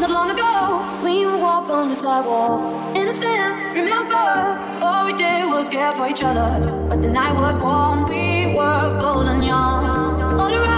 not long ago when you walk on the sidewalk. Innocent, remember, all we did was care for each other. But the night was warm, we were bold and young. All around,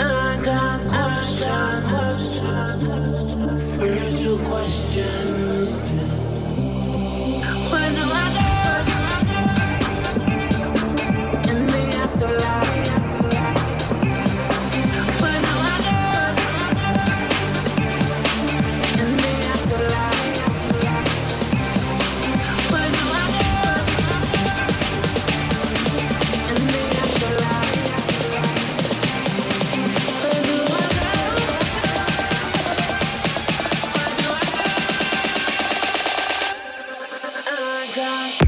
i got questions questions. Spiritual questions. God.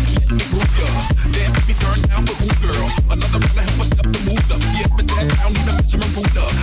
be turned down for ooh girl. Another round to help us step the moves up. Yeah, but that down need a measurement ruler.